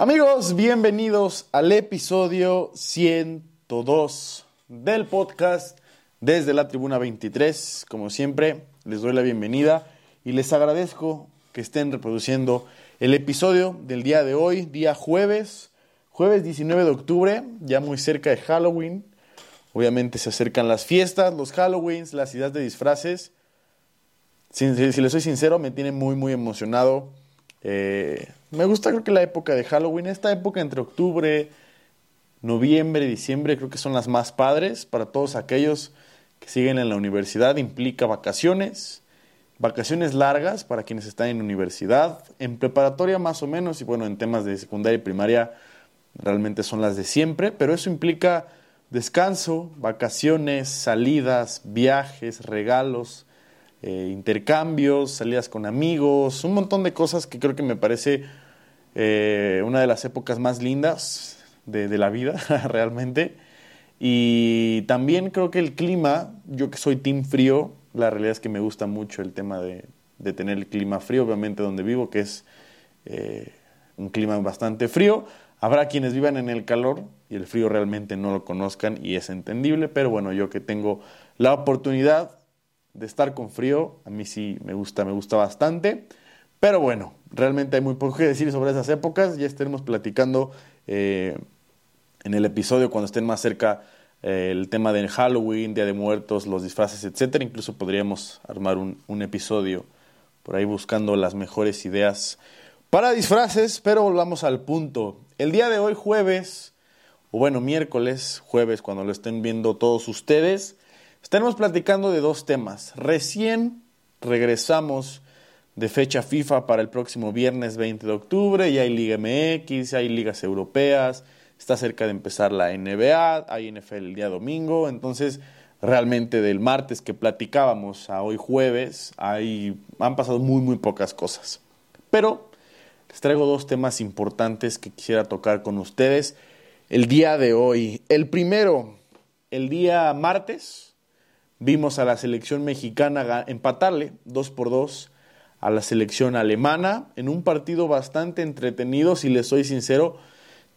Amigos, bienvenidos al episodio 102 del podcast desde la Tribuna 23. Como siempre, les doy la bienvenida y les agradezco que estén reproduciendo el episodio del día de hoy, día jueves, jueves 19 de octubre, ya muy cerca de Halloween. Obviamente se acercan las fiestas, los Halloweens, las ideas de disfraces. Si, si, les soy sincero, me tiene muy, muy emocionado. Eh, me gusta creo que la época de Halloween, esta época entre octubre, noviembre, diciembre, creo que son las más padres para todos aquellos que siguen en la universidad. Implica vacaciones, vacaciones largas para quienes están en universidad, en preparatoria más o menos, y bueno, en temas de secundaria y primaria realmente son las de siempre, pero eso implica descanso, vacaciones, salidas, viajes, regalos, eh, intercambios, salidas con amigos, un montón de cosas que creo que me parece eh, una de las épocas más lindas de, la vida, realmente. Y también creo que el clima, yo que soy team frío, la realidad es que me gusta mucho el tema de, de tener el clima frío, obviamente donde vivo, que es eh, un clima bastante frío. Habrá quienes vivan en el calor y el frío realmente no lo conozcan y es entendible, pero bueno, yo que tengo la oportunidad de estar con frío, a mí sí me gusta, me gusta bastante. Pero bueno, realmente hay muy poco que decir sobre esas épocas. Ya estaremos platicando eh, en el episodio cuando estén más cerca eh, el tema de Halloween, Día de Muertos, los disfraces, etcétera. Incluso podríamos armar un, un episodio por ahí buscando las mejores ideas para disfraces, pero volvamos al punto. El día de hoy, jueves, o bueno, miércoles, jueves, cuando lo estén viendo todos ustedes, estaremos platicando de dos temas. Recién regresamos de fecha FIFA para el próximo viernes 20 de octubre, ya hay Liga MX, hay ligas europeas, está cerca de empezar la NBA, hay NFL el día domingo, entonces realmente del martes que platicábamos a hoy jueves, hay, han pasado muy muy pocas cosas. Pero les traigo dos temas importantes que quisiera tocar con ustedes el día de hoy. El primero, el día martes, vimos a la selección mexicana empatarle 2 por 2 a la selección alemana en un partido bastante entretenido, si les soy sincero,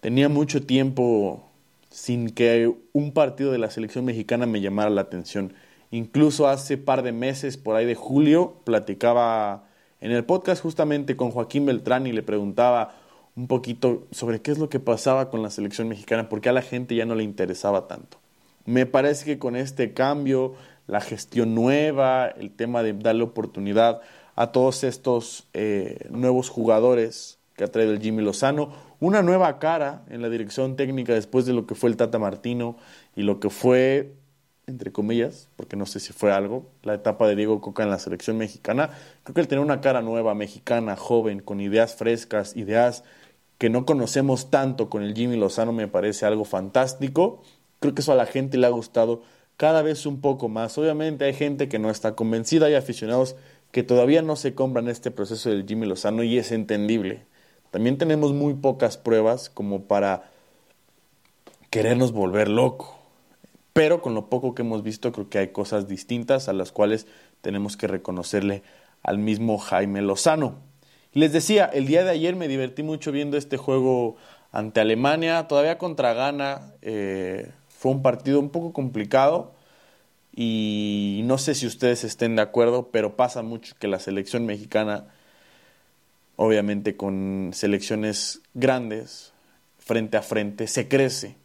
tenía mucho tiempo sin que un partido de la selección mexicana me llamara la atención. Incluso hace par de meses, por ahí de julio, platicaba en el podcast justamente con Joaquín Beltrán y le preguntaba un poquito sobre qué es lo que pasaba con la selección mexicana, porque a la gente ya no le interesaba tanto. Me parece que con este cambio, la gestión nueva, el tema de darle oportunidad a todos estos eh, nuevos jugadores que ha traído el Jimmy Lozano, una nueva cara en la dirección técnica después de lo que fue el Tata Martino y lo que fue, entre comillas, porque no sé si fue algo, la etapa de Diego Coca en la selección mexicana. Creo que el tener una cara nueva, mexicana, joven, con ideas frescas, ideas que no conocemos tanto con el Jimmy Lozano me parece algo fantástico. Creo que eso a la gente le ha gustado cada vez un poco más. Obviamente hay gente que no está convencida, hay aficionados que todavía no se compran este proceso del Jimmy Lozano y es entendible. También tenemos muy pocas pruebas como para querernos volver loco. Pero con lo poco que hemos visto creo que hay cosas distintas a las cuales tenemos que reconocerle al mismo Jaime Lozano. Les decía, el día de ayer me divertí mucho viendo este juego ante Alemania, todavía contra Ghana. Eh, fue un partido un poco complicado y no sé si ustedes estén de acuerdo, pero pasa mucho que la selección mexicana, obviamente con selecciones grandes, frente a frente, se crece.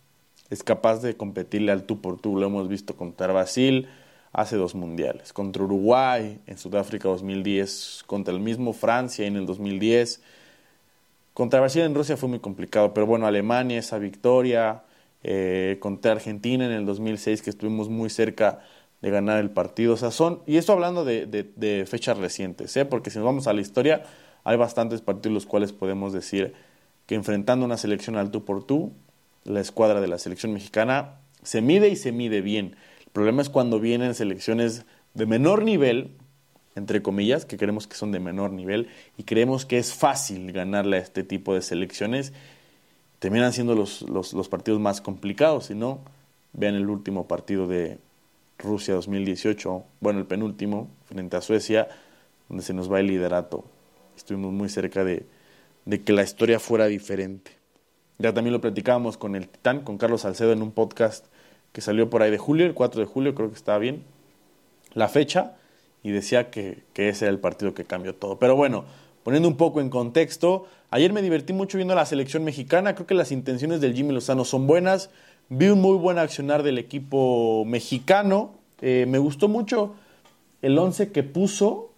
Es capaz de competirle al tú por tú. Lo hemos visto contra Brasil hace dos mundiales, contra Uruguay en Sudáfrica 2010, contra el mismo Francia en el 2010. Contra Brasil en Rusia fue muy complicado, pero bueno, Alemania, esa victoria, eh, contra Argentina en el 2006, que estuvimos muy cerca de ganar el partido. O sea, son, y esto hablando de, de, fechas recientes, ¿eh? porque si nos vamos a la historia, hay bastantes partidos los cuales podemos decir que enfrentando una selección al tú por tú, la escuadra de la selección mexicana se mide y se mide bien. El problema es cuando vienen selecciones de menor nivel, entre comillas, que creemos que son de menor nivel y creemos que es fácil ganarle a este tipo de selecciones, terminan siendo los, los, los partidos más complicados. Si no, vean el último partido de, Rusia 2018, bueno, el penúltimo, frente a Suecia, donde se nos va el liderato. Estuvimos muy cerca de, de que la historia fuera diferente. Ya también lo platicábamos con el Titán, con Carlos Salcedo en un podcast que salió por ahí de julio, el 4 de julio, creo que estaba bien la fecha, y decía que, que ese era el partido que cambió todo. Pero bueno, poniendo un poco en contexto, ayer me divertí mucho viendo la selección mexicana, creo que las intenciones del Jimmy Lozano son buenas, vi un muy buen accionar del equipo mexicano, eh, me gustó mucho el 11 que puso,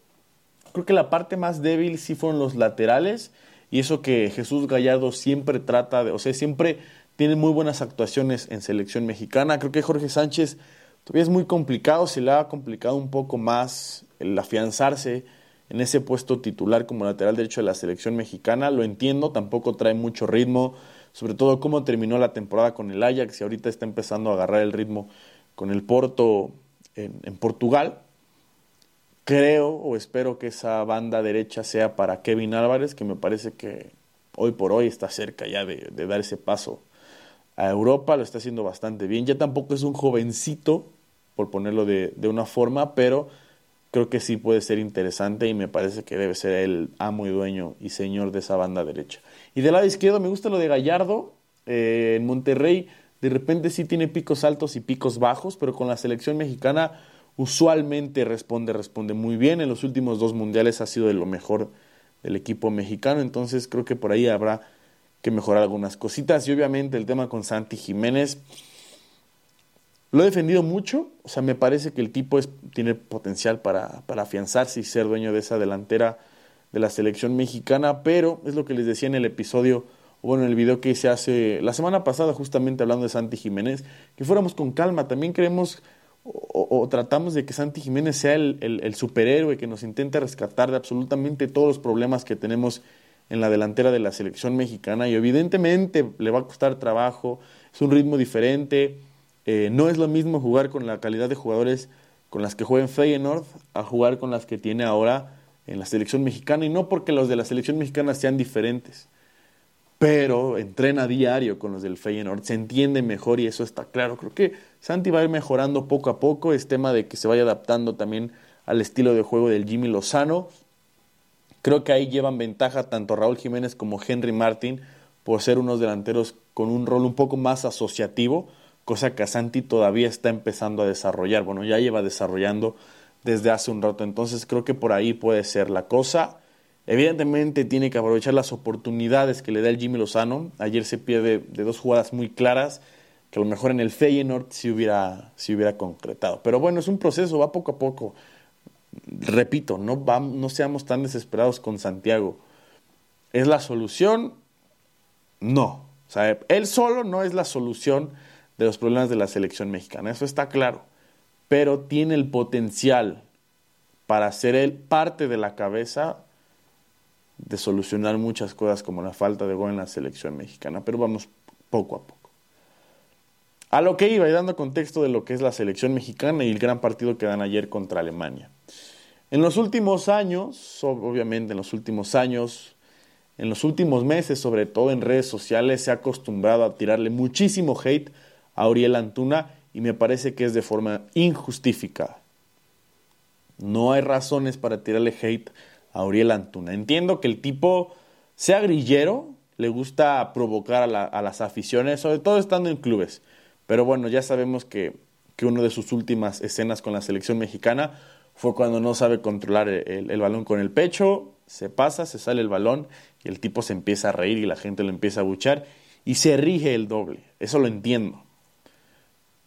creo que la parte más débil sí fueron los laterales, y eso que Jesús Gallardo siempre trata de, o sea, siempre tiene muy buenas actuaciones en selección mexicana, creo que Jorge Sánchez todavía es muy complicado, se le ha complicado un poco más el afianzarse en ese puesto titular como lateral derecho de la selección mexicana, lo entiendo, tampoco trae mucho ritmo, sobre todo cómo terminó la temporada con el Ajax y ahorita está empezando a agarrar el ritmo con el Porto en, Portugal. Creo o espero que esa banda derecha sea para Kevin Álvarez, que me parece que hoy por hoy está cerca ya de, dar ese paso a Europa, lo está haciendo bastante bien. Ya tampoco es un jovencito, por ponerlo de, de una forma, pero creo que sí puede ser interesante y me parece que debe ser el amo y dueño y señor de esa banda derecha. Y del lado izquierdo me gusta lo de Gallardo. Eh, en Monterrey de repente sí tiene picos altos y picos bajos, pero con la selección mexicana usualmente responde, responde muy bien. En los últimos dos mundiales ha sido de lo mejor del equipo mexicano, entonces creo que por ahí habrá que mejorar algunas cositas. Y obviamente el tema con Santi Jiménez, lo he defendido mucho, o sea, me parece que el tipo es, tiene potencial para, para afianzarse y ser dueño de esa delantera de la selección mexicana, pero es lo que les decía en el episodio, bueno, en el video que hice hace la semana pasada, justamente hablando de Santi Jiménez, que fuéramos con calma, también queremos o, tratamos de que Santi Jiménez sea el, el, superhéroe que nos intente rescatar de absolutamente todos los problemas que tenemos en la delantera de la selección mexicana. Y evidentemente le va a costar trabajo, es un ritmo diferente, eh, no es lo mismo jugar con la calidad de jugadores con las que juega en Feyenoord a jugar con las que tiene ahora en la selección mexicana y no porque los de la selección mexicana sean diferentes, pero entrena diario con los del Feyenoord, se entiende mejor y eso está claro. Creo que Santi va a ir mejorando poco a poco, es tema de que se vaya adaptando también al estilo de juego del Jimmy Lozano. Creo que ahí llevan ventaja tanto Raúl Jiménez como Henry Martin por ser unos delanteros con un rol un poco más asociativo, cosa que Santi todavía está empezando a desarrollar. Bueno, ya lleva desarrollando desde hace un rato. Entonces creo que por ahí puede ser la cosa. Evidentemente tiene que aprovechar las oportunidades que le da el Jimmy Lozano. Ayer se pierde de dos jugadas muy claras que a lo mejor en el Feyenoord si hubiera, si hubiera concretado. Pero bueno, es un proceso, va poco a poco. Repito, no, no seamos tan desesperados con Santiago. ¿Es la solución? No. O él solo no es la solución de los problemas de la selección mexicana. Eso está claro pero tiene el potencial para ser él parte de la cabeza de solucionar muchas cosas como la falta de gol en la selección mexicana, pero vamos poco a poco. A lo que iba y dando contexto de lo que es la selección mexicana y el gran partido que dan ayer contra Alemania. En los últimos años, obviamente en los últimos años, en los últimos meses, sobre todo en redes sociales, se ha acostumbrado a tirarle muchísimo hate a Uriel Antuna y me parece que es de forma injustificada. No hay razones para tirarle hate a Uriel Antuna. Entiendo que el tipo sea grillero, le gusta provocar a, las aficiones, sobre todo estando en clubes. Pero bueno, ya sabemos que, que una de sus últimas escenas con la selección mexicana fue cuando no sabe controlar el, balón con el pecho, se pasa, se sale el balón y el tipo se empieza a reír y la gente lo empieza a buchar y se rige el doble. Eso lo entiendo.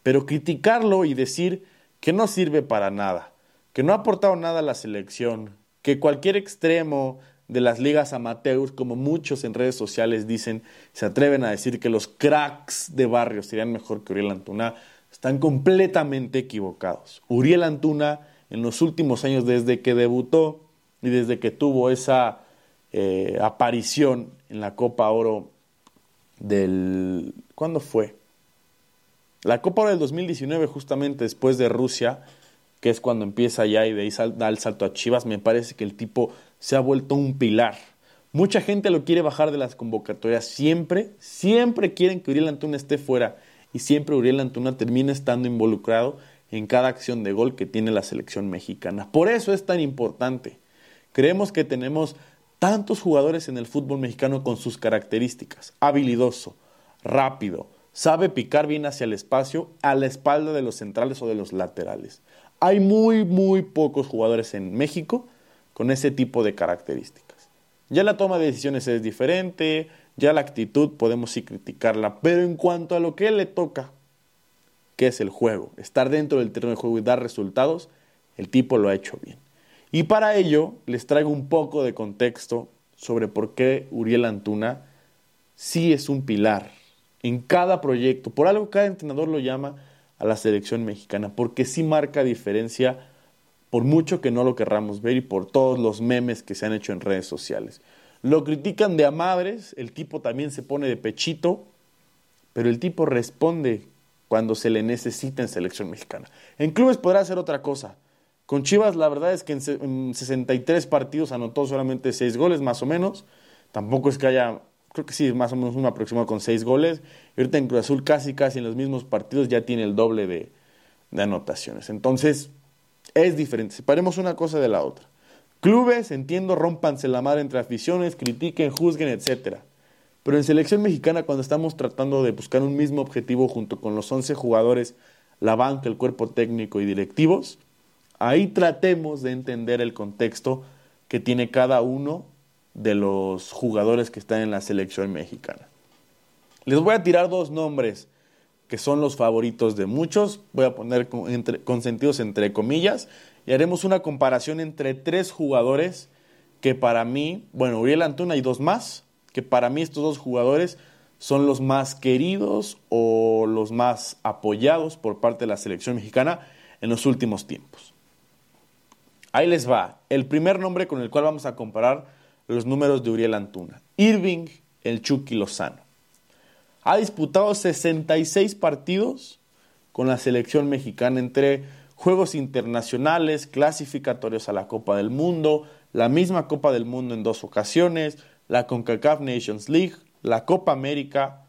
Pero criticarlo y decir que no sirve para nada, que no ha aportado nada a la selección, que cualquier extremo de las ligas amateurs, como muchos en redes sociales dicen, se atreven a decir que los cracks de barrio serían mejor que Uriel Antuna, están completamente equivocados. Uriel Antuna, en los últimos años, desde que debutó y desde que tuvo esa eh, aparición en la Copa Oro del... ¿Cuándo fue? La Copa del 2019, justamente después de Rusia, que es cuando empieza ya y de ahí da el salto a Chivas, me parece que el tipo se ha vuelto un pilar. Mucha gente lo quiere bajar de las convocatorias. Siempre, siempre quieren que Uriel Antuna esté fuera. Y siempre Uriel Antuna termina estando involucrado en cada acción de gol que tiene la selección mexicana. Por eso es tan importante. Creemos que tenemos tantos jugadores en el fútbol mexicano con sus características. Habilidoso, rápido, sabe picar bien hacia el espacio a la espalda de los centrales o de los laterales. Hay muy, muy pocos jugadores en México con ese tipo de características. Ya la toma de decisiones es diferente, ya la actitud podemos sí criticarla, pero en cuanto a lo que le toca, que es el juego, estar dentro del terreno de juego y dar resultados, el tipo lo ha hecho bien. Y para ello les traigo un poco de contexto sobre por qué Uriel Antuna sí es un pilar en cada proyecto. Por algo cada entrenador lo llama a la selección mexicana, porque sí marca diferencia por mucho que no lo querramos ver y por todos los memes que se han hecho en redes sociales. Lo critican de a madres, el tipo también se pone de pechito, pero el tipo responde cuando se le necesita en selección mexicana. En clubes podrá hacer otra cosa. Con Chivas la verdad es que en 63 partidos anotó solamente 6 goles más o menos. Tampoco es que haya, creo que sí, más o menos un aproximado con 6 goles. Y ahorita en Cruz Azul casi casi en los mismos partidos ya tiene el doble de, anotaciones. Entonces es diferente. Separemos una cosa de la otra. Clubes, entiendo, rompanse la madre entre aficiones, critiquen, juzguen, etcétera. Pero en selección mexicana, cuando estamos tratando de buscar un mismo objetivo junto con los 11 jugadores, la banca, el cuerpo técnico y directivos, ahí tratemos de entender el contexto que tiene cada uno de los jugadores que están en la selección mexicana. Les voy a tirar dos nombres que son los favoritos de muchos, voy a poner consentidos entre comillas, y haremos una comparación entre tres jugadores que para mí, bueno, Uriel Antuna y dos más, que para mí estos dos jugadores son los más queridos o los más apoyados por parte de la selección mexicana en los últimos tiempos. Ahí les va. El primer nombre con el cual vamos a comparar los números de Uriel Antuna. Irving el Chucky Lozano. Ha disputado 66 partidos con la selección mexicana entre juegos internacionales, clasificatorios a la Copa del Mundo, la misma Copa del Mundo en dos ocasiones, la CONCACAF Nations League, la Copa América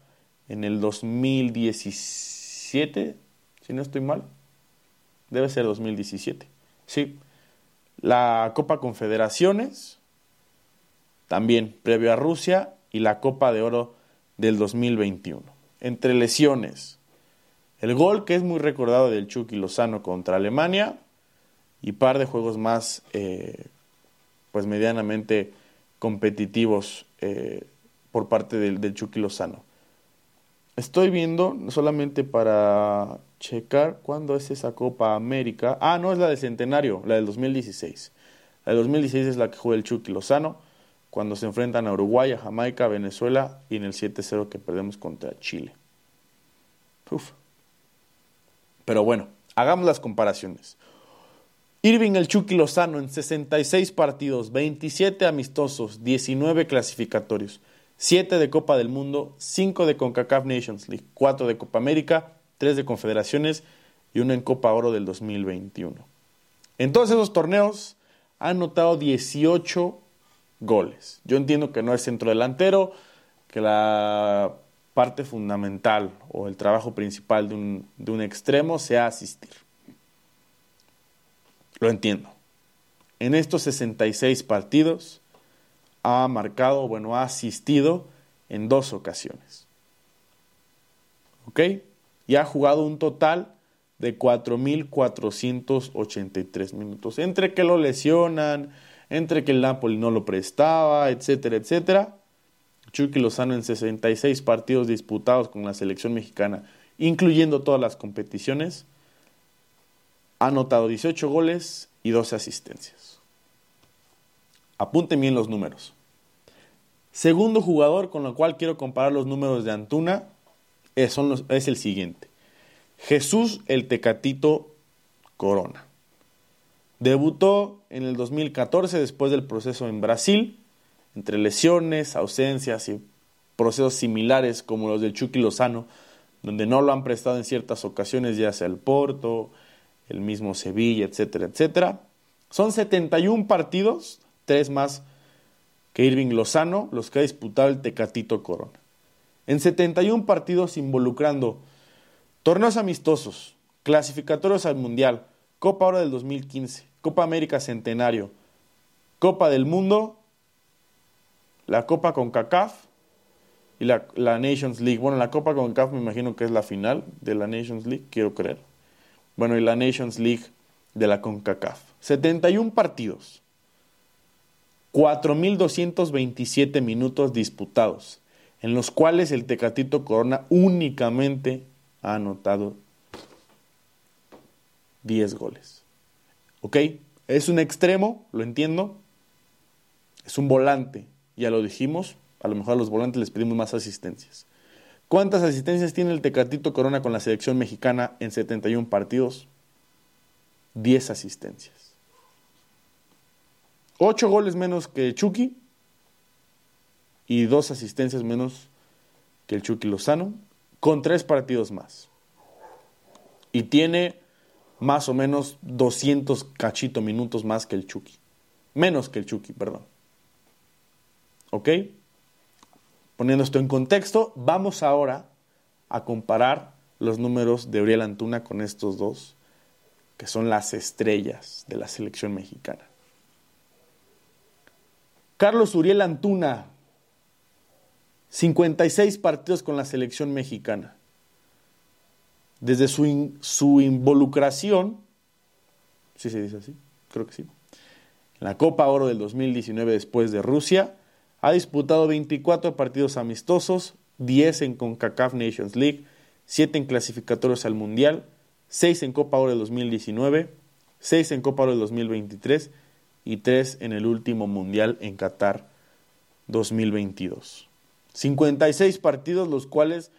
en el 2017, si no estoy mal. Debe ser 2017. Sí. La Copa Confederaciones, también previo a Rusia, y la Copa de Oro del 2021. Entre lesiones, el gol que es muy recordado del Chucky Lozano contra Alemania y par de juegos más, eh, pues medianamente competitivos eh, por parte del, Chucky Lozano. Estoy viendo solamente para checar cuándo es esa Copa América. Ah, no, es la del centenario, la del 2016. La del 2016 es la que juega el Chucky Lozano cuando se enfrentan a Uruguay, a Jamaica, a Venezuela y en el 7-0 que perdemos contra Chile. Uf. Pero bueno, hagamos las comparaciones. Irving el Chucky Lozano en 66 partidos, 27 amistosos, 19 clasificatorios, 7 de Copa del Mundo, 5 de CONCACAF Nations League, 4 de Copa América, 3 de Confederaciones y 1 en Copa Oro del 2021. En todos esos torneos ha anotado 18 goles. Yo entiendo que no es centro delantero, que la parte fundamental o el trabajo principal de un, de un extremo sea asistir. Lo entiendo. En estos 66 partidos ha marcado, bueno, ha asistido en dos ocasiones. ¿Ok? Y ha jugado un total de 4.483 minutos. Entre que lo lesionan, entre que el Napoli no lo prestaba, etcétera, etcétera. Chucky Lozano en 66 partidos disputados con la selección mexicana, incluyendo todas las competiciones, ha anotado 18 goles y 12 asistencias. Apunten bien los números. Segundo jugador con el cual quiero comparar los números de Antuna es, es el siguiente. Jesús el Tecatito Corona. Debutó en el 2014 después del proceso en Brasil, entre lesiones, ausencias y procesos similares como los del Chucky Lozano, donde no lo han prestado en ciertas ocasiones, ya sea el Porto, el mismo Sevilla, etcétera, etcétera. Son 71 partidos, tres más que Irving Lozano, los que ha disputado el Tecatito Corona. En 71 partidos involucrando torneos amistosos, clasificatorios al Mundial, Copa Oro del 2015, Copa América Centenario, Copa del Mundo, la Copa con CACAF y la, la Nations League. Bueno, la Copa CONCACAF me imagino que es la final de la Nations League, quiero creer. Bueno, y la Nations League de la CONCACAF. 71 partidos. 4.227 minutos disputados, en los cuales el Tecatito Corona únicamente ha anotado 10 goles. ¿Ok? Es un extremo, lo entiendo. Es un volante, ya lo dijimos. A lo mejor a los volantes les pedimos más asistencias. ¿Cuántas asistencias tiene el Tecatito Corona con la selección mexicana en 71 partidos? 10 asistencias. 8 goles menos que Chucky y 2 asistencias menos que el Chucky Lozano, con 3 partidos más. Y tiene más o menos 200 cachito minutos más que el Chucky. Menos que el Chucky, perdón. ¿Ok? Poniendo esto en contexto, vamos ahora a comparar los números de Uriel Antuna con estos dos, que son las estrellas de la selección mexicana. Carlos Uriel Antuna, 56 partidos con la selección mexicana. Desde su, su involucración, ¿sí se dice así? Creo que sí. En la Copa Oro del 2019 después de Rusia, ha disputado 24 partidos amistosos, 10 en CONCACAF Nations League, 7 en clasificatorios al Mundial, 6 en Copa Oro del 2019, 6 en Copa Oro del 2023 y tres en el último Mundial en Qatar 2022. 56 partidos, los cuales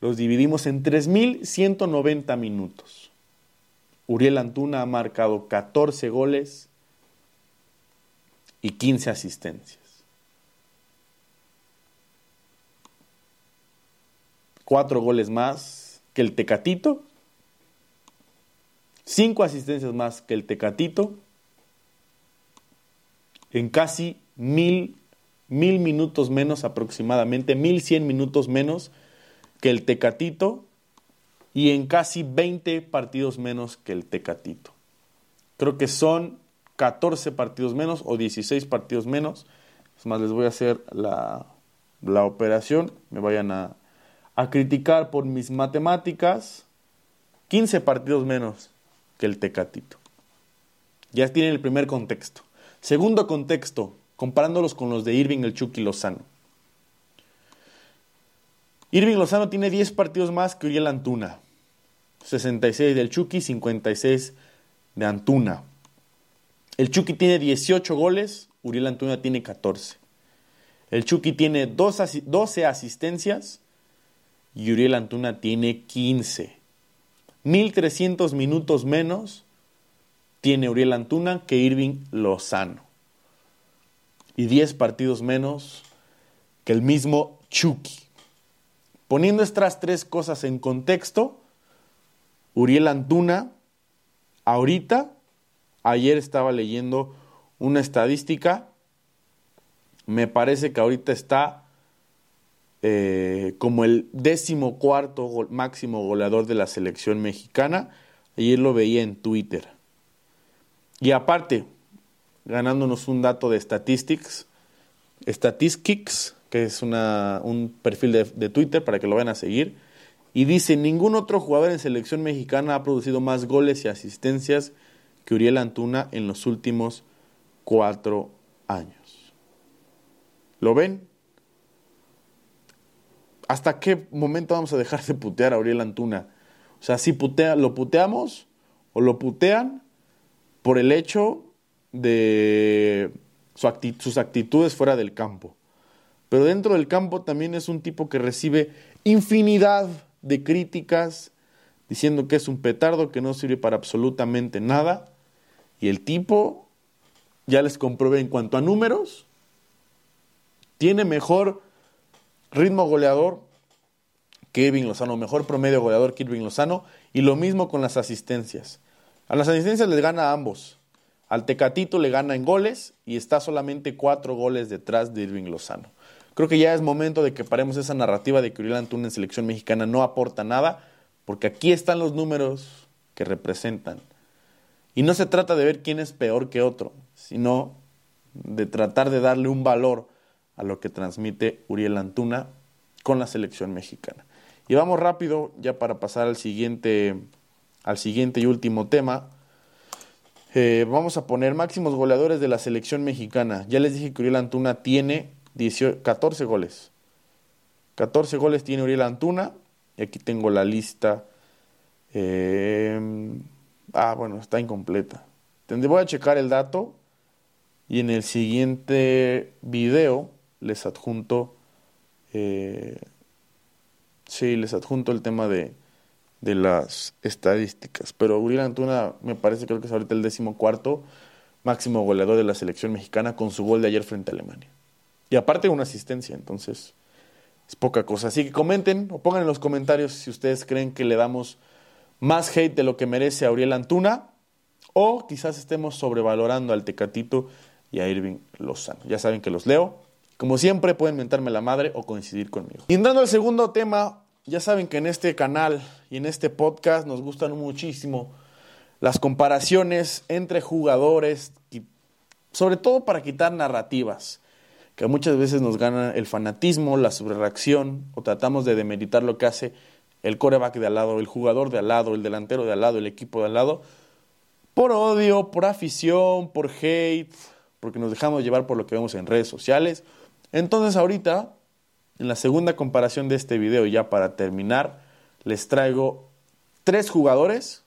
los dividimos en 3.190 minutos. Uriel Antuna ha marcado 14 goles y 15 asistencias. Cuatro goles más que el Tecatito. Cinco asistencias más que el Tecatito en casi mil, mil minutos menos aproximadamente, mil cien minutos menos que el Tecatito y en casi 20 partidos menos que el Tecatito. Creo que son 14 partidos menos o 16 partidos menos. Es más, les voy a hacer la, la operación. Me vayan a, a criticar por mis matemáticas. 15 partidos menos que el Tecatito. Ya tienen el primer contexto. Segundo contexto, comparándolos con los de Irving, el Chucky Lozano. Irving Lozano tiene 10 partidos más que Uriel Antuna. 66 del Chucky, 56 de Antuna. El Chucky tiene 18 goles, Uriel Antuna tiene 14. El Chucky tiene 12 asistencias y Uriel Antuna tiene 15. 1300 minutos menos tiene Uriel Antuna que Irving Lozano. Y 10 partidos menos que el mismo Chucky. Poniendo estas tres cosas en contexto, Uriel Antuna, ahorita, ayer estaba leyendo una estadística, me parece que ahorita está eh, como el décimo cuarto máximo goleador de la selección mexicana. Ayer lo veía en Twitter. Y aparte, ganándonos un dato de statistics, statistics, que es un perfil de, de Twitter para que lo vayan a seguir, y dice, ningún otro jugador en selección mexicana ha producido más goles y asistencias que Uriel Antuna en los últimos cuatro años. ¿Lo ven? ¿Hasta qué momento vamos a dejar de putear a Uriel Antuna? O sea, si putea, lo puteamos o lo putean por el hecho de sus actitudes fuera del campo. Pero dentro del campo también es un tipo que recibe infinidad de críticas diciendo que es un petardo que no sirve para absolutamente nada. Y el tipo, ya les comprobé en cuanto a números, tiene mejor ritmo goleador que Irving Lozano, mejor promedio goleador que Lozano, y lo mismo con las asistencias. A las asistencias les gana a ambos. Al Tecatito le gana en goles y está solamente cuatro goles detrás de Irving Lozano. Creo que ya es momento de que paremos esa narrativa de que Uriel Antuna en selección mexicana no aporta nada, porque aquí están los números que representan. Y no se trata de ver quién es peor que otro, sino de tratar de darle un valor a lo que transmite Uriel Antuna con la selección mexicana. Y vamos rápido ya para pasar al siguiente, al siguiente y último tema. Eh, vamos a poner máximos goleadores de la selección mexicana. Ya les dije que Uriel Antuna tiene 14 goles. 14 goles tiene Uriel Antuna. Y aquí tengo la lista. Eh, ah, bueno, está incompleta. Voy a checar el dato. Y en el siguiente video les adjunto. Eh, sí, les adjunto el tema de, de las estadísticas. Pero Uriel Antuna me parece creo que es ahorita el décimo cuarto máximo goleador de la selección mexicana con su gol de ayer frente a Alemania. Y aparte una asistencia, entonces es poca cosa. Así que comenten o pongan en los comentarios si ustedes creen que le damos más hate de lo que merece a Uriel Antuna o quizás estemos sobrevalorando al Tecatito y a Irving Lozano. Ya saben que los leo. Como siempre pueden mentarme la madre o coincidir conmigo. Y entrando al segundo tema, ya saben que en este canal y en este podcast nos gustan muchísimo las comparaciones entre jugadores, sobre todo para quitar narrativas que muchas veces nos gana el fanatismo, la sobrereacción, o tratamos de demeritar lo que hace el coreback de al lado, el jugador de al lado, el delantero de al lado, el equipo de al lado, por odio, por afición, por hate, porque nos dejamos llevar por lo que vemos en redes sociales. Entonces ahorita, en la segunda comparación de este video, ya para terminar, les traigo tres jugadores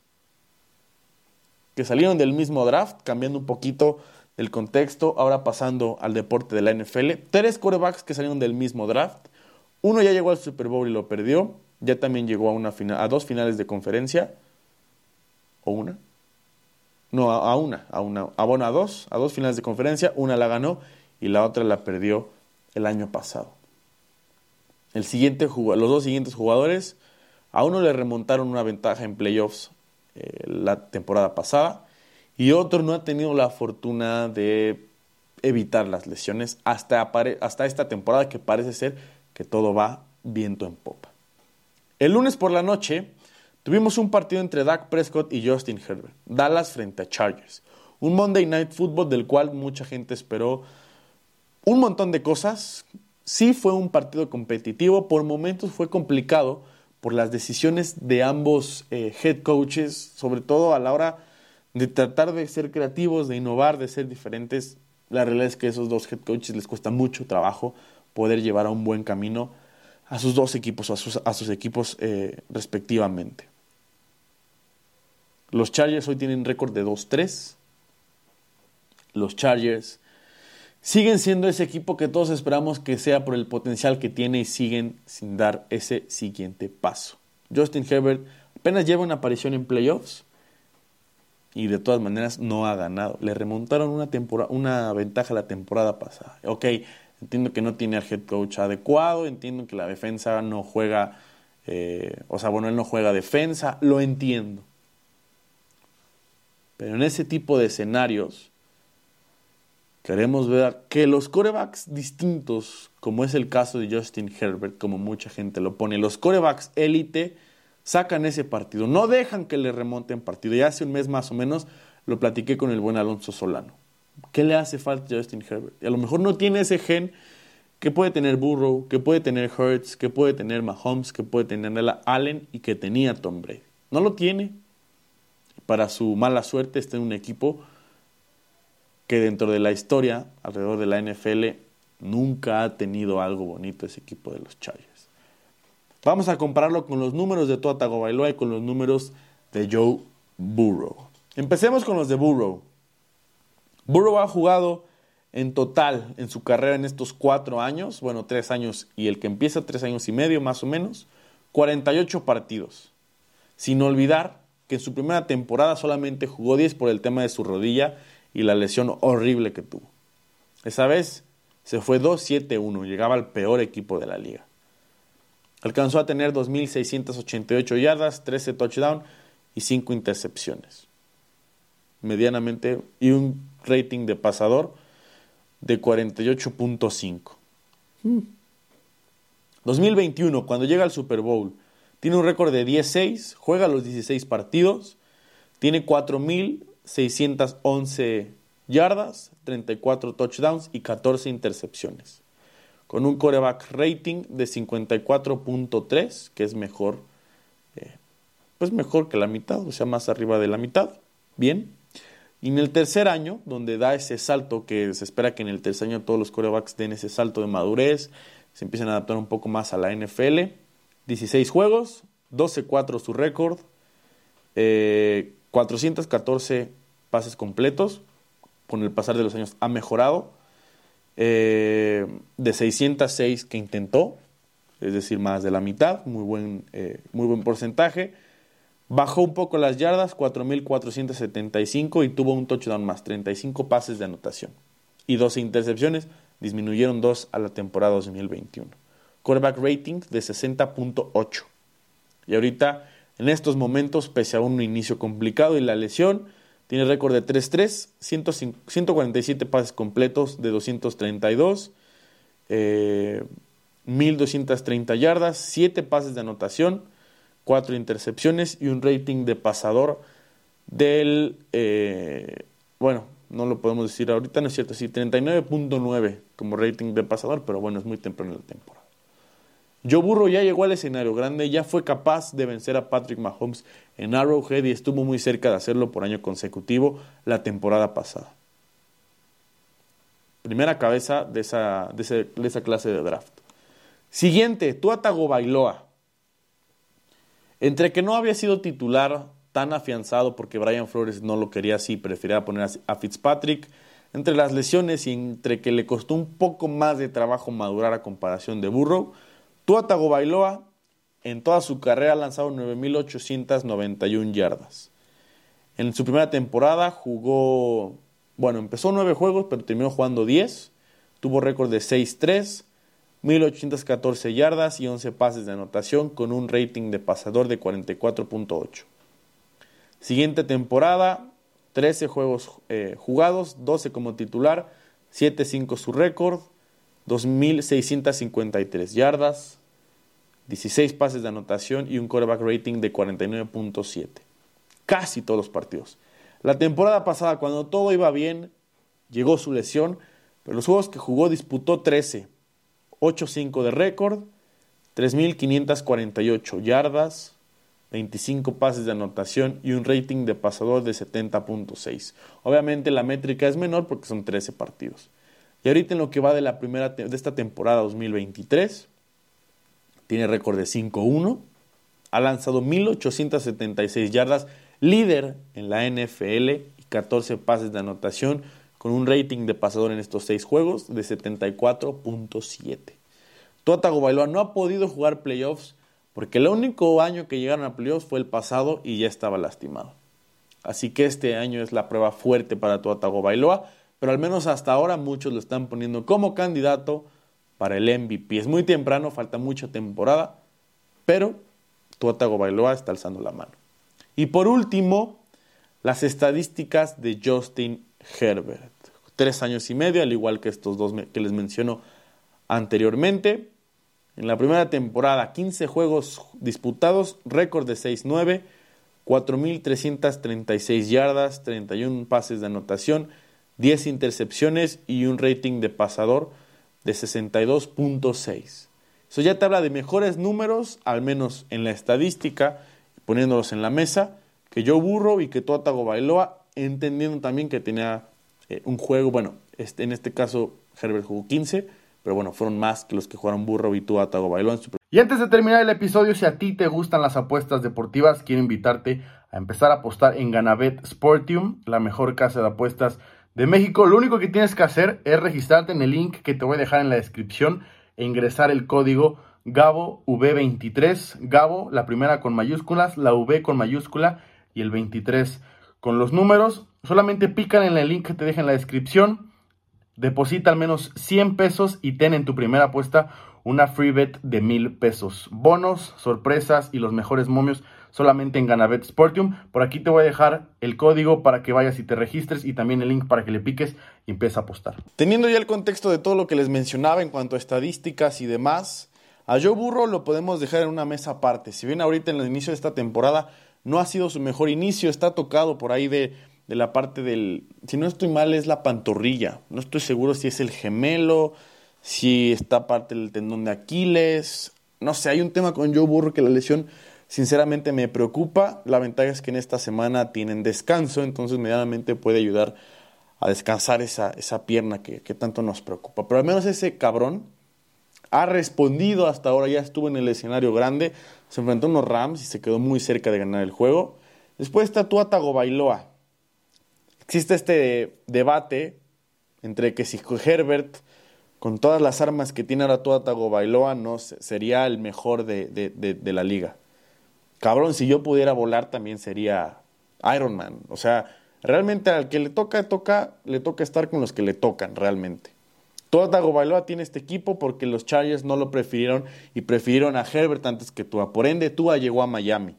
que salieron del mismo draft, cambiando un poquito el contexto, ahora pasando al deporte de la NFL. Tres quarterbacks que salieron del mismo draft. Uno ya llegó al Super Bowl y lo perdió. Ya también llegó a, una final, a dos finales de conferencia. ¿O una? No, a, una. A una. A, bueno, a dos. A dos finales de conferencia. Una la ganó y la otra la perdió el año pasado. El siguiente, los dos siguientes jugadores, a uno le remontaron una ventaja en playoffs eh, la temporada pasada y otro no ha tenido la fortuna de evitar las lesiones hasta, hasta esta temporada que parece ser que todo va viento en popa. El lunes por la noche tuvimos un partido entre Dak Prescott y Justin Herbert, Dallas frente a Chargers, un Monday Night Football del cual mucha gente esperó un montón de cosas. Sí fue un partido competitivo, por momentos fue complicado por las decisiones de ambos eh, head coaches, sobre todo a la hora de tratar de ser creativos, de innovar, de ser diferentes. La realidad es que a esos dos head coaches les cuesta mucho trabajo poder llevar a un buen camino a sus dos equipos, a sus, a sus equipos eh, respectivamente. Los Chargers hoy tienen récord de 2-3. Los Chargers siguen siendo ese equipo que todos esperamos que sea por el potencial que tiene y siguen sin dar ese siguiente paso. Justin Herbert apenas lleva una aparición en playoffs y de todas maneras no ha ganado. Le remontaron una, temporada, una ventaja la temporada pasada. Ok, entiendo que no tiene al head coach adecuado, entiendo que la defensa no juega, eh, o sea, bueno, él no juega defensa, lo entiendo. Pero en ese tipo de escenarios queremos ver que los corebacks distintos, como es el caso de Justin Herbert, como mucha gente lo pone, los corebacks élite, sacan ese partido, no dejan que le remonten partido. Ya hace un mes más o menos lo platiqué con el buen Alonso Solano. ¿Qué le hace falta a Justin Herbert? Y a lo mejor no tiene ese gen que puede tener Burrow, que puede tener Hurts, que puede tener Mahomes, que puede tener Allen y que tenía Tom Brady. No lo tiene. Para su mala suerte está en un equipo que dentro de la historia, alrededor de la NFL, nunca ha tenido algo bonito ese equipo de los Chargers. Vamos a compararlo con los números de Tua Tagovailoa y con los números de Joe Burrow. Empecemos con los de Burrow. Burrow ha jugado en total en su carrera en estos cuatro años, bueno, tres años y el que empieza tres años y medio más o menos, 48 partidos. Sin olvidar que en su primera temporada solamente jugó 10 por el tema de su rodilla y la lesión horrible que tuvo. Esa vez se fue 2-7-1, llegaba al peor equipo de la liga. Alcanzó a tener 2.688 yardas, 13 touchdowns y 5 intercepciones. Medianamente, y un rating de pasador de 48.5. 2021, cuando llega al Super Bowl, tiene un récord de 16, juega los 16 partidos, tiene 4.611 yardas, 34 touchdowns y 14 intercepciones. Con un coreback rating de 54.3, que es mejor, eh, pues mejor que la mitad, o sea, más arriba de la mitad. Bien. Y en el tercer año, donde da ese salto, que se espera que en el tercer año todos los corebacks den ese salto de madurez, se empiecen a adaptar un poco más a la NFL. 16 juegos, 12-4 su récord, 414 eh, pases completos, con el pasar de los años ha mejorado eh, de 606 que intentó, es decir, más de la mitad, muy buen, eh, muy buen porcentaje. Bajó un poco las yardas, 4.475 y tuvo un touchdown más, 35 pases de anotación y 12 intercepciones, disminuyeron 2 a la temporada 2021. Quarterback rating de 60.8. Y ahorita, en estos momentos, pese a un inicio complicado y la lesión, tiene récord de 3-3, 147 pases completos de 232, 1230 eh, yardas, 7 pases de anotación, 4 intercepciones y un rating de pasador del, eh, bueno, no lo podemos decir ahorita, no es cierto, sí, 39.9 como rating de pasador, pero bueno, es muy temprano en la temporada. Joe Burrow ya llegó al escenario grande, ya fue capaz de vencer a Patrick Mahomes en Arrowhead y estuvo muy cerca de hacerlo por año consecutivo la temporada pasada. Primera cabeza de esa, de, esa clase de draft. Siguiente, Tuatago Bailoa. Entre que no había sido titular tan afianzado porque Brian Flores no lo quería así, prefería poner a Fitzpatrick, entre las lesiones y entre que le costó un poco más de trabajo madurar a comparación de Burrow, Tua Tagovailoa en toda su carrera ha lanzado 9.891 yardas. En su primera temporada jugó, bueno, empezó 9 juegos, pero terminó jugando 10. Tuvo récord de 6-3, 1.814 yardas y 11 pases de anotación con un rating de pasador de 44.8. Siguiente temporada, 13 juegos eh, jugados, 12 como titular, 7-5 su récord, 2.653 yardas, 16 pases de anotación y un quarterback rating de 49.7. Casi todos los partidos. La temporada pasada, cuando todo iba bien, llegó su lesión, pero los juegos que jugó disputó 13, 8-5 de récord, 3.548 yardas, 25 pases de anotación y un rating de pasador de 70.6. Obviamente la métrica es menor porque son 13 partidos. Y ahorita en lo que va de, la primera de esta temporada 2023, tiene récord de 5-1, ha lanzado 1.876 yardas, líder en la NFL y 14 pases de anotación con un rating de pasador en estos 6 juegos de 74.7. Tua Bailoa no ha podido jugar playoffs porque el único año que llegaron a playoffs fue el pasado y ya estaba lastimado. Así que este año es la prueba fuerte para Tua Bailoa, pero al menos hasta ahora muchos lo están poniendo como candidato para el MVP. Es muy temprano, falta mucha temporada, pero Tuatago Bailoa está alzando la mano. Y por último, las estadísticas de Justin Herbert. Tres años y medio, al igual que estos dos que les menciono anteriormente. En la primera temporada, 15 juegos disputados, récord de 6-9, 4.336 yardas, 31 pases de anotación, 10 intercepciones y un rating de pasador de 62.6. Eso ya te habla de mejores números, al menos en la estadística, poniéndolos en la mesa, que yo burro y que Tuatago Bailoa, entendiendo también que tenía eh, un juego, bueno, este, en este caso Herbert jugó 15, pero bueno, fueron más que los que jugaron Burro y Tuatago Bailoa y antes de terminar el episodio, si a ti te gustan las apuestas deportivas, quiero invitarte a empezar a apostar en Ganabet Sportium, la mejor casa de apuestas de México. Lo único que tienes que hacer es registrarte en el link que te voy a dejar en la descripción e ingresar el código Gabo V23. Gabo, la primera con mayúsculas, la V con mayúscula y el 23 con los números. Solamente pican en el link que te deja en la descripción. Deposita al menos 100 pesos y ten en tu primera apuesta una free bet de mil pesos. Bonos, sorpresas y los mejores momios solamente en Ganabet Sportium. Por aquí te voy a dejar el código para que vayas y te registres y también el link para que le piques y empieces a apostar. Teniendo ya el contexto de todo lo que les mencionaba en cuanto a estadísticas y demás, a Joe Burro lo podemos dejar en una mesa aparte. Si bien ahorita en el inicio de esta temporada no ha sido su mejor inicio, está tocado por ahí de, de la parte del, si no estoy mal, es la pantorrilla. No estoy seguro si es el gemelo, si está parte del tendón de Aquiles. No sé, hay un tema con Joe Burrow que la lesión sinceramente me preocupa. La ventaja es que en esta semana tienen descanso, entonces medianamente puede ayudar a descansar esa, esa pierna que, que tanto nos preocupa. Pero al menos ese cabrón ha respondido hasta ahora, ya estuvo en el escenario grande, se enfrentó a unos Rams y se quedó muy cerca de ganar el juego. Después está Tua Tagovailoa. Existe este debate entre que si Herbert, con todas las armas que tiene ahora Tua Tagovailoa, no sería el mejor de, de, de, la liga. Cabrón, si yo pudiera volar también sería Iron Man. O sea, realmente al que le toca, toca, le toca estar con los que le tocan, realmente. Tua Tagovailoa tiene este equipo porque los Chargers no lo prefirieron y prefirieron a Herbert antes que Tua. Por ende, Tua llegó a Miami.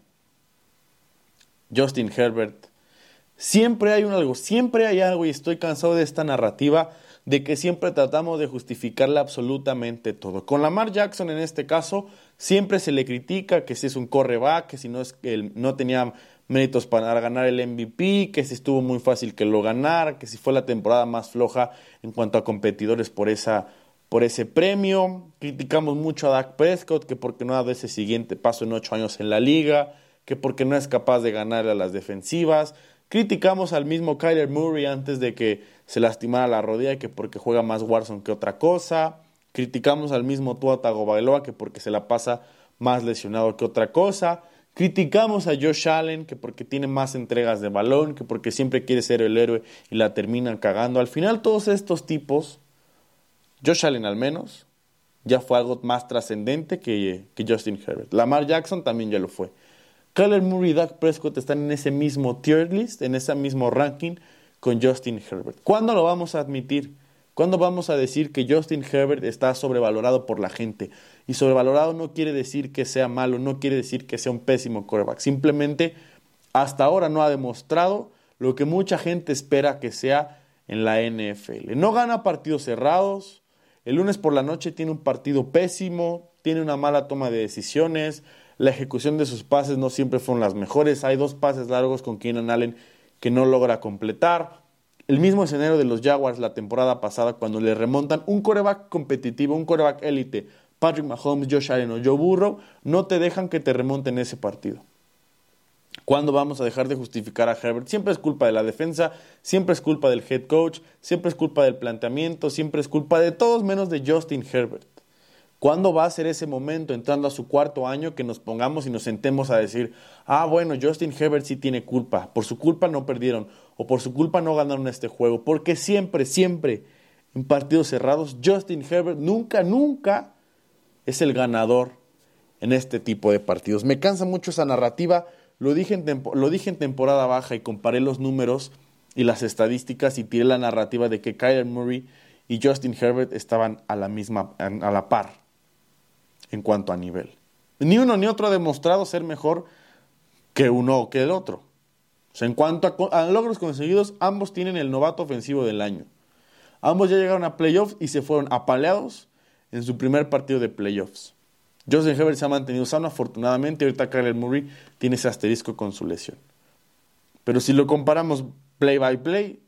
Justin Herbert. Siempre hay un algo, siempre hay algo y estoy cansado de esta narrativa de que siempre tratamos de justificarle absolutamente todo. Con Lamar Jackson en este caso, siempre se le critica que si es un correback, que si no, es, él no tenía méritos para ganar el MVP, que si estuvo muy fácil que lo ganara, que si fue la temporada más floja en cuanto a competidores por, esa, por ese premio. Criticamos mucho a Dak Prescott, que porque no ha dado ese siguiente paso en ocho años en la liga, que porque no es capaz de ganar a las defensivas. Criticamos al mismo Kyler Murray antes de que se lastimara la rodilla, que porque juega más Warzone que otra cosa. Criticamos al mismo Tua Tagovailoa, que porque se la pasa más lesionado que otra cosa. Criticamos a Josh Allen que porque tiene más entregas de balón, que porque siempre quiere ser el héroe y la terminan cagando. Al final todos estos tipos, Josh Allen al menos, ya fue algo más trascendente que, que, Justin Herbert. Lamar Jackson también ya lo fue. Kyler Murray y Doug Prescott están en ese mismo tier list, en ese mismo ranking con Justin Herbert. ¿Cuándo lo vamos a admitir? ¿Cuándo vamos a decir que Justin Herbert está sobrevalorado por la gente? Y sobrevalorado no quiere decir que sea malo, no quiere decir que sea un pésimo quarterback. Simplemente hasta ahora no ha demostrado lo que mucha gente espera que sea en la NFL. No gana partidos cerrados. El lunes por la noche tiene un partido pésimo, tiene una mala toma de decisiones, la ejecución de sus pases no siempre fueron las mejores. Hay dos pases largos con Keenan Allen que no logra completar. El mismo escenario de los Jaguars la temporada pasada cuando le remontan un coreback competitivo, un coreback élite, Patrick Mahomes, Josh Allen o Joe Burrow, no te dejan que te remonten ese partido. ¿Cuándo vamos a dejar de justificar a Herbert? Siempre es culpa de la defensa, siempre es culpa del head coach, siempre es culpa del planteamiento, siempre es culpa de todos menos de Justin Herbert. ¿Cuándo va a ser ese momento, entrando a su cuarto año, que nos pongamos y nos sentemos a decir, ah, bueno, Justin Herbert sí tiene culpa, por su culpa no perdieron, o por su culpa no ganaron este juego? Porque siempre, siempre, en partidos cerrados, Justin Herbert nunca, nunca es el ganador en este tipo de partidos. Me cansa mucho esa narrativa, lo dije en, lo dije en temporada baja y comparé los números y las estadísticas y tiré la narrativa de que Kyler Murray y Justin Herbert estaban a la misma, a la par en cuanto a nivel. Ni uno ni otro ha demostrado ser mejor que uno o que el otro. En cuanto a, logros conseguidos, ambos tienen el novato ofensivo del año. Ambos ya llegaron a playoffs y se fueron apaleados en su primer partido de playoffs. Justin Herbert se ha mantenido sano afortunadamente y ahorita Kyler Murray tiene ese asterisco con su lesión. Pero si lo comparamos play by play,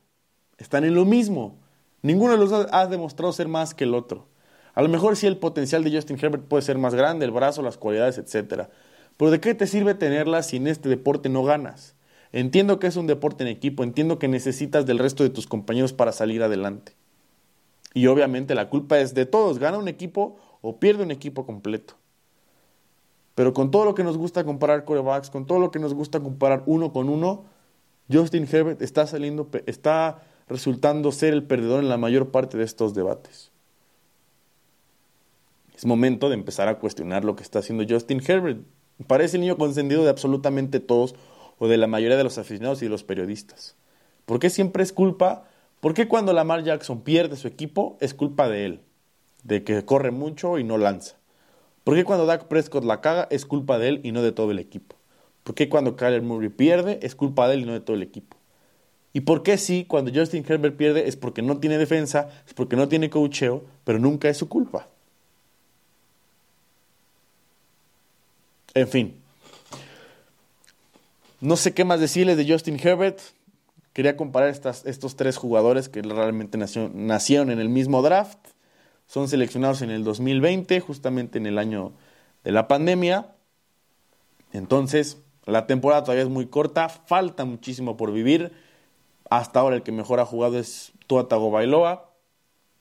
están en lo mismo. Ninguno de los dos ha demostrado ser más que el otro. A lo mejor sí el potencial de Justin Herbert puede ser más grande, el brazo, las cualidades, etc. Pero ¿de qué te sirve tenerlas si en este deporte no ganas? Entiendo que es un deporte en equipo, entiendo que necesitas del resto de tus compañeros para salir adelante. Y obviamente la culpa es de todos, gana un equipo o pierde un equipo completo. Pero con todo lo que nos gusta comparar corebacks, con todo lo que nos gusta comparar uno con uno, Justin Herbert está saliendo, está resultando ser el perdedor en la mayor parte de estos debates. Es momento de empezar a cuestionar lo que está haciendo Justin Herbert. Parece el niño consentido de absolutamente todos o de la mayoría de los aficionados y de los periodistas. ¿Por qué siempre es culpa? ¿Por qué cuando Lamar Jackson pierde su equipo es culpa de él? De que corre mucho y no lanza. ¿Por qué cuando Dak Prescott la caga es culpa de él y no de todo el equipo? ¿Por qué cuando Kyler Murray pierde es culpa de él y no de todo el equipo? ¿Y por qué sí, cuando Justin Herbert pierde es porque no tiene defensa, es porque no tiene coacheo, pero nunca es su culpa? En fin. No sé qué más decirles de Justin Herbert. Quería comparar estas, estos tres jugadores que realmente nacieron en el mismo draft. son seleccionados en el 2020, justamente en el año de la pandemia. Entonces, la temporada todavía es muy corta, falta muchísimo por vivir. Hasta ahora el que mejor ha jugado es Tua Tagovailoa.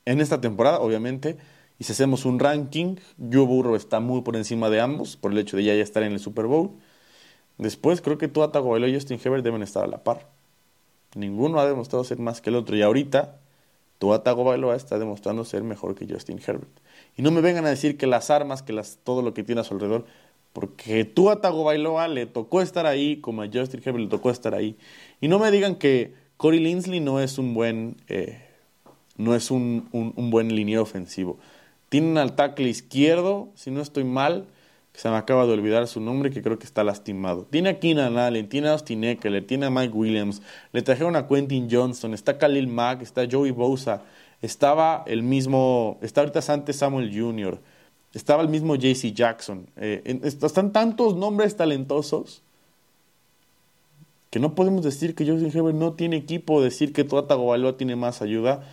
En esta temporada, obviamente, y si hacemos un ranking, Joe Burrow está muy por encima de ambos por el hecho de ya, ya estar en el Super Bowl. Después creo que Tua Tagovailoa y Justin Herbert deben estar a la par. Ninguno ha demostrado ser más que el otro y ahorita Tua Tagovailoa está demostrando ser mejor que Justin Herbert. Y no me vengan a decir que las armas, que las, todo lo que tiene a su alrededor, porque Tua Tagovailoa le tocó estar ahí, como a Justin Herbert le tocó estar ahí. Y no me digan que Corey Linsley no es un buen, eh, no es un, un, buen ofensivo. Tiene al tackle izquierdo, si no estoy mal, que se me acaba de olvidar su nombre, que creo que está lastimado. Tiene a Keenan Allen, tiene a Austin Eckler, tiene a Mike Williams, le trajeron a Quentin Johnson, está Khalil Mack, está Joey Bosa, estaba el mismo, está ahorita antes Samuel Jr., estaba el mismo JC Jackson. Eh, están tantos nombres talentosos que no podemos decir que Justin Herbert no tiene equipo, decir que Tua Tagovailoa tiene más ayuda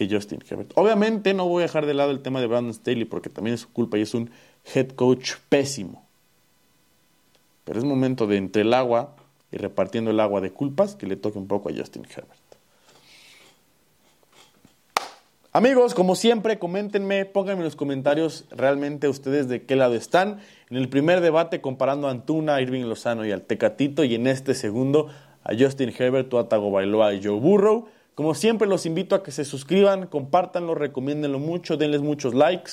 que Justin Herbert. Obviamente no voy a dejar de lado el tema de Brandon Staley porque también es su culpa y es un head coach pésimo. Pero es momento de entre el agua y repartiendo el agua de culpas que le toque un poco a Justin Herbert. Amigos, como siempre, coméntenme, pónganme en los comentarios realmente ustedes de qué lado están. En el primer debate comparando a Antuna, a Irving Lozano y al Tecatito y en este segundo a Justin Herbert, a Bailoa y Joe Burrow. Como siempre los invito a que se suscriban, compártanlo, recomiéndenlo mucho, denles muchos likes.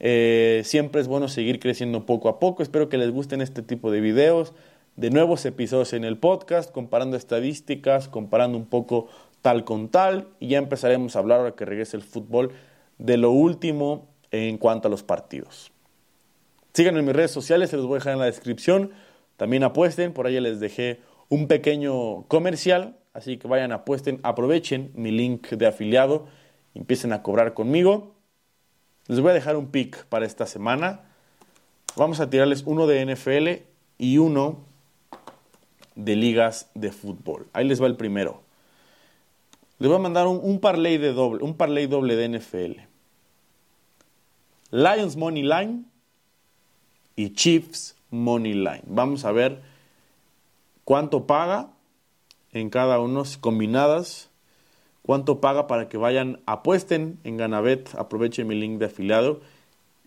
Eh, siempre es bueno seguir creciendo poco a poco. Espero que les gusten este tipo de videos, de nuevos episodios en el podcast, comparando estadísticas, comparando un poco tal con tal, y ya empezaremos a hablar ahora que regrese el fútbol de lo último en cuanto a los partidos. Síganme en mis redes sociales, se los voy a dejar en la descripción. También apuesten, por ahí les dejé un pequeño comercial, así que vayan, apuesten, aprovechen mi link de afiliado, empiecen a cobrar conmigo. Les voy a dejar un pick para esta semana. Vamos a tirarles uno de NFL y uno de ligas de fútbol. Ahí les va el primero. Les voy a mandar un, parlay de doble, un parlay doble de NFL. Lions Money Line y Chiefs Money Line. Vamos a ver cuánto paga en cada uno combinadas. Cuánto paga para que vayan, apuesten en Ganabet, aprovechen mi link de afiliado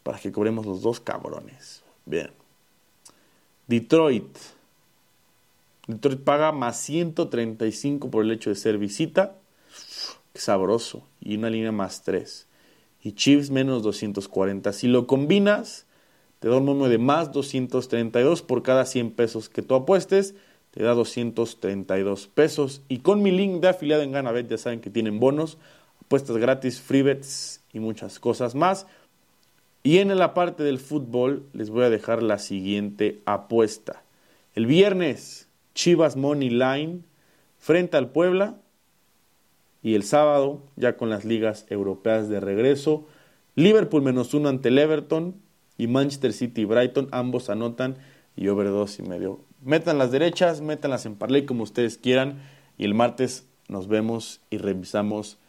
para que cobremos los dos cabrones. Bien. Detroit. Detroit paga más 135 por el hecho de ser visita sabroso. Y una línea más 3. Y Chiefs menos 240. Si lo combinas, te da un número de más 232 por cada 100 pesos que tú apuestes. Te da 232 pesos. Y con mi link de afiliado en Ganabet ya saben que tienen bonos, apuestas gratis, free bets y muchas cosas más. Y en la parte del fútbol les voy a dejar la siguiente apuesta. El viernes, Chivas Money Line frente al Puebla y el sábado, ya con las ligas europeas de regreso, Liverpool menos uno ante el Everton y Manchester City y Brighton, ambos anotan y over dos y medio. Metan las derechas, métanlas en parlay como ustedes quieran y el martes nos vemos y revisamos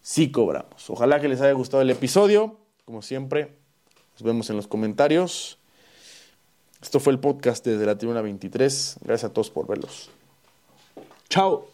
si cobramos. Ojalá que les haya gustado el episodio. Como siempre, nos vemos en los comentarios. Esto fue el podcast desde la Tribuna 23. Gracias a todos por verlos. Chao.